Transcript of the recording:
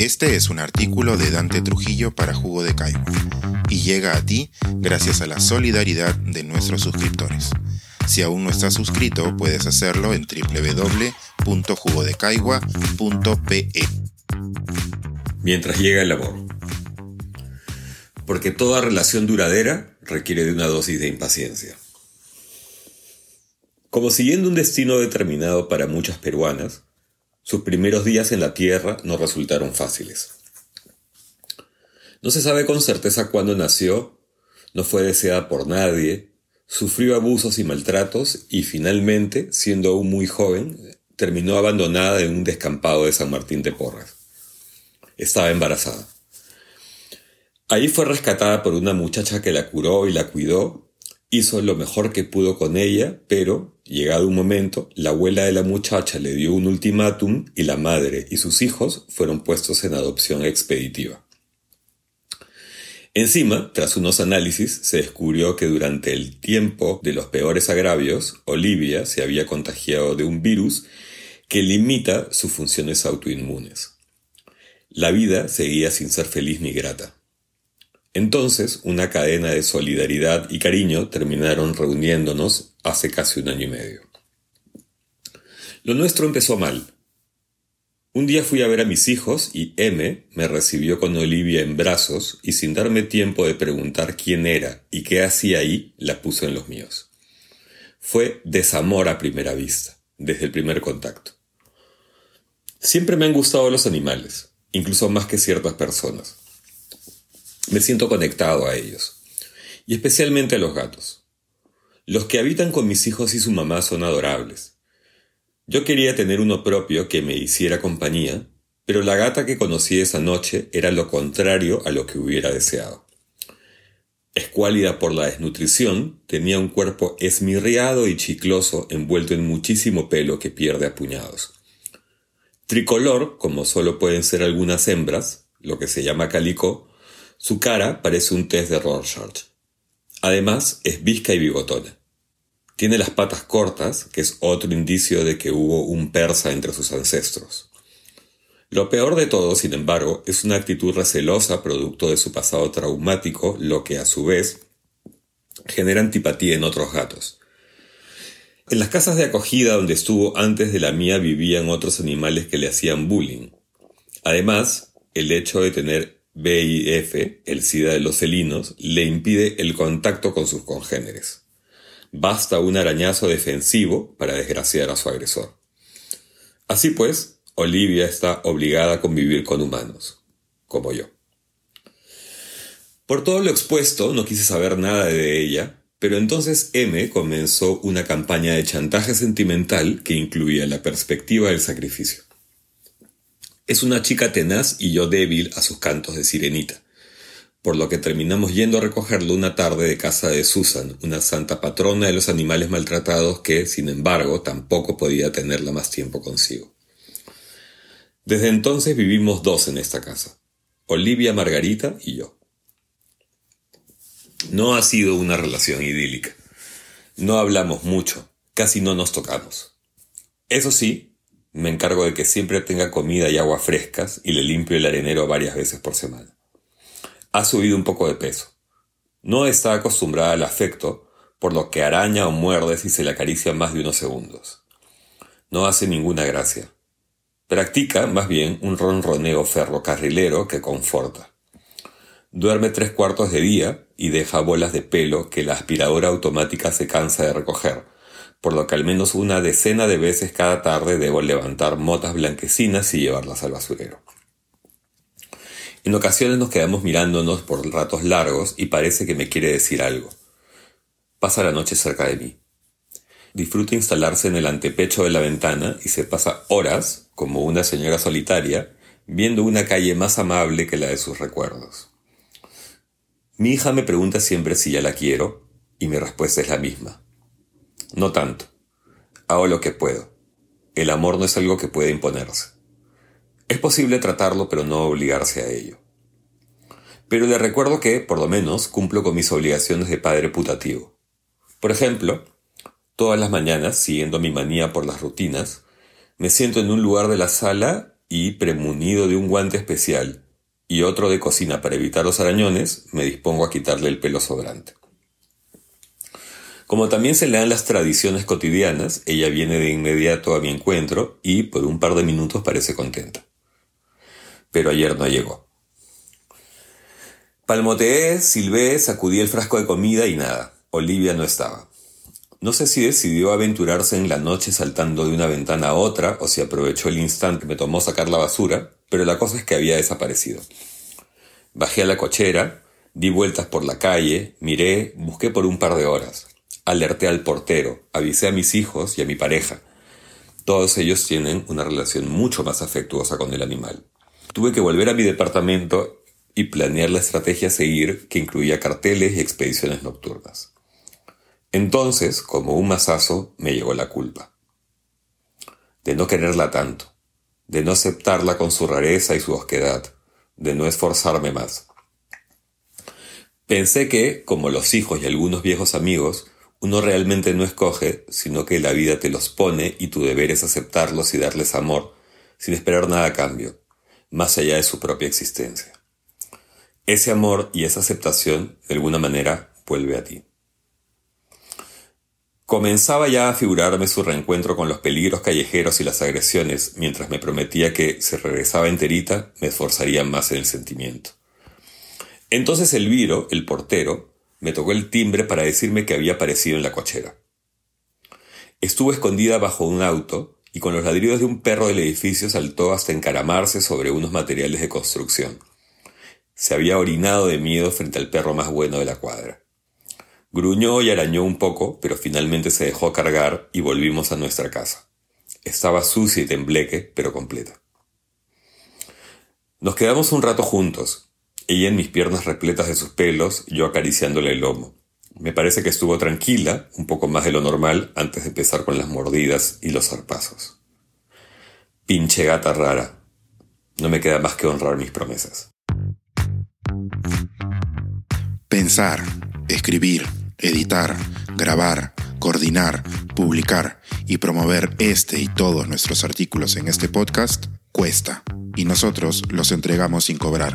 Este es un artículo de Dante Trujillo para Jugo de Caigua y llega a ti gracias a la solidaridad de nuestros suscriptores. Si aún no estás suscrito, puedes hacerlo en www.jugodecaigua.pe. Mientras llega el amor. Porque toda relación duradera requiere de una dosis de impaciencia. Como siguiendo un destino determinado para muchas peruanas, sus primeros días en la tierra no resultaron fáciles. No se sabe con certeza cuándo nació, no fue deseada por nadie, sufrió abusos y maltratos y finalmente, siendo aún muy joven, terminó abandonada en un descampado de San Martín de Porras. Estaba embarazada. Ahí fue rescatada por una muchacha que la curó y la cuidó, hizo lo mejor que pudo con ella, pero Llegado un momento, la abuela de la muchacha le dio un ultimátum y la madre y sus hijos fueron puestos en adopción expeditiva. Encima, tras unos análisis, se descubrió que durante el tiempo de los peores agravios, Olivia se había contagiado de un virus que limita sus funciones autoinmunes. La vida seguía sin ser feliz ni grata. Entonces, una cadena de solidaridad y cariño terminaron reuniéndonos hace casi un año y medio. Lo nuestro empezó mal. Un día fui a ver a mis hijos y M me recibió con Olivia en brazos y sin darme tiempo de preguntar quién era y qué hacía ahí, la puso en los míos. Fue desamor a primera vista, desde el primer contacto. Siempre me han gustado los animales, incluso más que ciertas personas. Me siento conectado a ellos, y especialmente a los gatos. Los que habitan con mis hijos y su mamá son adorables. Yo quería tener uno propio que me hiciera compañía, pero la gata que conocí esa noche era lo contrario a lo que hubiera deseado. Escuálida por la desnutrición, tenía un cuerpo esmirriado y chicloso envuelto en muchísimo pelo que pierde a puñados. Tricolor, como solo pueden ser algunas hembras, lo que se llama calico, su cara parece un test de Rorschach. Además, es visca y bigotona. Tiene las patas cortas, que es otro indicio de que hubo un persa entre sus ancestros. Lo peor de todo, sin embargo, es una actitud recelosa producto de su pasado traumático, lo que a su vez genera antipatía en otros gatos. En las casas de acogida donde estuvo antes de la mía vivían otros animales que le hacían bullying. Además, el hecho de tener VIF, el SIDA de los felinos, le impide el contacto con sus congéneres. Basta un arañazo defensivo para desgraciar a su agresor. Así pues, Olivia está obligada a convivir con humanos, como yo. Por todo lo expuesto, no quise saber nada de ella, pero entonces M comenzó una campaña de chantaje sentimental que incluía la perspectiva del sacrificio. Es una chica tenaz y yo débil a sus cantos de sirenita, por lo que terminamos yendo a recogerlo una tarde de casa de Susan, una santa patrona de los animales maltratados que, sin embargo, tampoco podía tenerla más tiempo consigo. Desde entonces vivimos dos en esta casa, Olivia Margarita y yo. No ha sido una relación idílica. No hablamos mucho, casi no nos tocamos. Eso sí, me encargo de que siempre tenga comida y agua frescas y le limpio el arenero varias veces por semana. Ha subido un poco de peso. No está acostumbrada al afecto, por lo que araña o muerde si se le acaricia más de unos segundos. No hace ninguna gracia. Practica, más bien, un ronroneo ferrocarrilero que conforta. Duerme tres cuartos de día y deja bolas de pelo que la aspiradora automática se cansa de recoger, por lo que al menos una decena de veces cada tarde debo levantar motas blanquecinas y llevarlas al basurero. En ocasiones nos quedamos mirándonos por ratos largos y parece que me quiere decir algo. Pasa la noche cerca de mí. Disfruta instalarse en el antepecho de la ventana y se pasa horas, como una señora solitaria, viendo una calle más amable que la de sus recuerdos. Mi hija me pregunta siempre si ya la quiero, y mi respuesta es la misma. No tanto. Hago lo que puedo. El amor no es algo que puede imponerse. Es posible tratarlo, pero no obligarse a ello. Pero le recuerdo que, por lo menos, cumplo con mis obligaciones de padre putativo. Por ejemplo, todas las mañanas, siguiendo mi manía por las rutinas, me siento en un lugar de la sala y, premunido de un guante especial y otro de cocina para evitar los arañones, me dispongo a quitarle el pelo sobrante. Como también se le dan las tradiciones cotidianas, ella viene de inmediato a mi encuentro y por un par de minutos parece contenta. Pero ayer no llegó. Palmoteé, silbé, sacudí el frasco de comida y nada. Olivia no estaba. No sé si decidió aventurarse en la noche saltando de una ventana a otra o si aprovechó el instante que me tomó sacar la basura, pero la cosa es que había desaparecido. Bajé a la cochera, di vueltas por la calle, miré, busqué por un par de horas. Alerté al portero, avisé a mis hijos y a mi pareja. Todos ellos tienen una relación mucho más afectuosa con el animal. Tuve que volver a mi departamento y planear la estrategia a seguir que incluía carteles y expediciones nocturnas. Entonces, como un mazazo, me llegó la culpa. De no quererla tanto, de no aceptarla con su rareza y su osquedad, de no esforzarme más. Pensé que, como los hijos y algunos viejos amigos, uno realmente no escoge, sino que la vida te los pone y tu deber es aceptarlos y darles amor, sin esperar nada a cambio, más allá de su propia existencia. Ese amor y esa aceptación, de alguna manera, vuelve a ti. Comenzaba ya a figurarme su reencuentro con los peligros callejeros y las agresiones, mientras me prometía que, si regresaba enterita, me esforzaría más en el sentimiento. Entonces Elviro, el portero, me tocó el timbre para decirme que había aparecido en la cochera. Estuvo escondida bajo un auto y con los ladridos de un perro del edificio saltó hasta encaramarse sobre unos materiales de construcción. Se había orinado de miedo frente al perro más bueno de la cuadra. Gruñó y arañó un poco, pero finalmente se dejó cargar y volvimos a nuestra casa. Estaba sucia y tembleque, pero completa. Nos quedamos un rato juntos, ella en mis piernas repletas de sus pelos, yo acariciándole el lomo. Me parece que estuvo tranquila, un poco más de lo normal, antes de empezar con las mordidas y los zarpazos. Pinche gata rara. No me queda más que honrar mis promesas. Pensar, escribir, editar, grabar, coordinar, publicar y promover este y todos nuestros artículos en este podcast cuesta, y nosotros los entregamos sin cobrar.